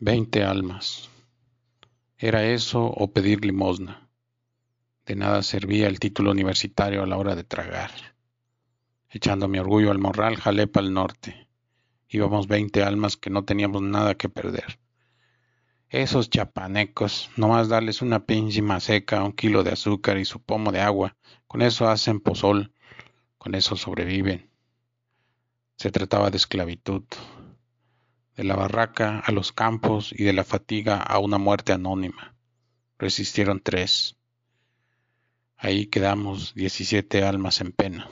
Veinte almas. ¿Era eso o pedir limosna? De nada servía el título universitario a la hora de tragar. Echando mi orgullo al morral, jalé para el norte. Íbamos veinte almas que no teníamos nada que perder. Esos chapanecos, nomás darles una pinche seca, un kilo de azúcar y su pomo de agua, con eso hacen pozol, con eso sobreviven. Se trataba de esclavitud, de la barraca a los campos y de la fatiga a una muerte anónima. Resistieron tres. Ahí quedamos diecisiete almas en pena.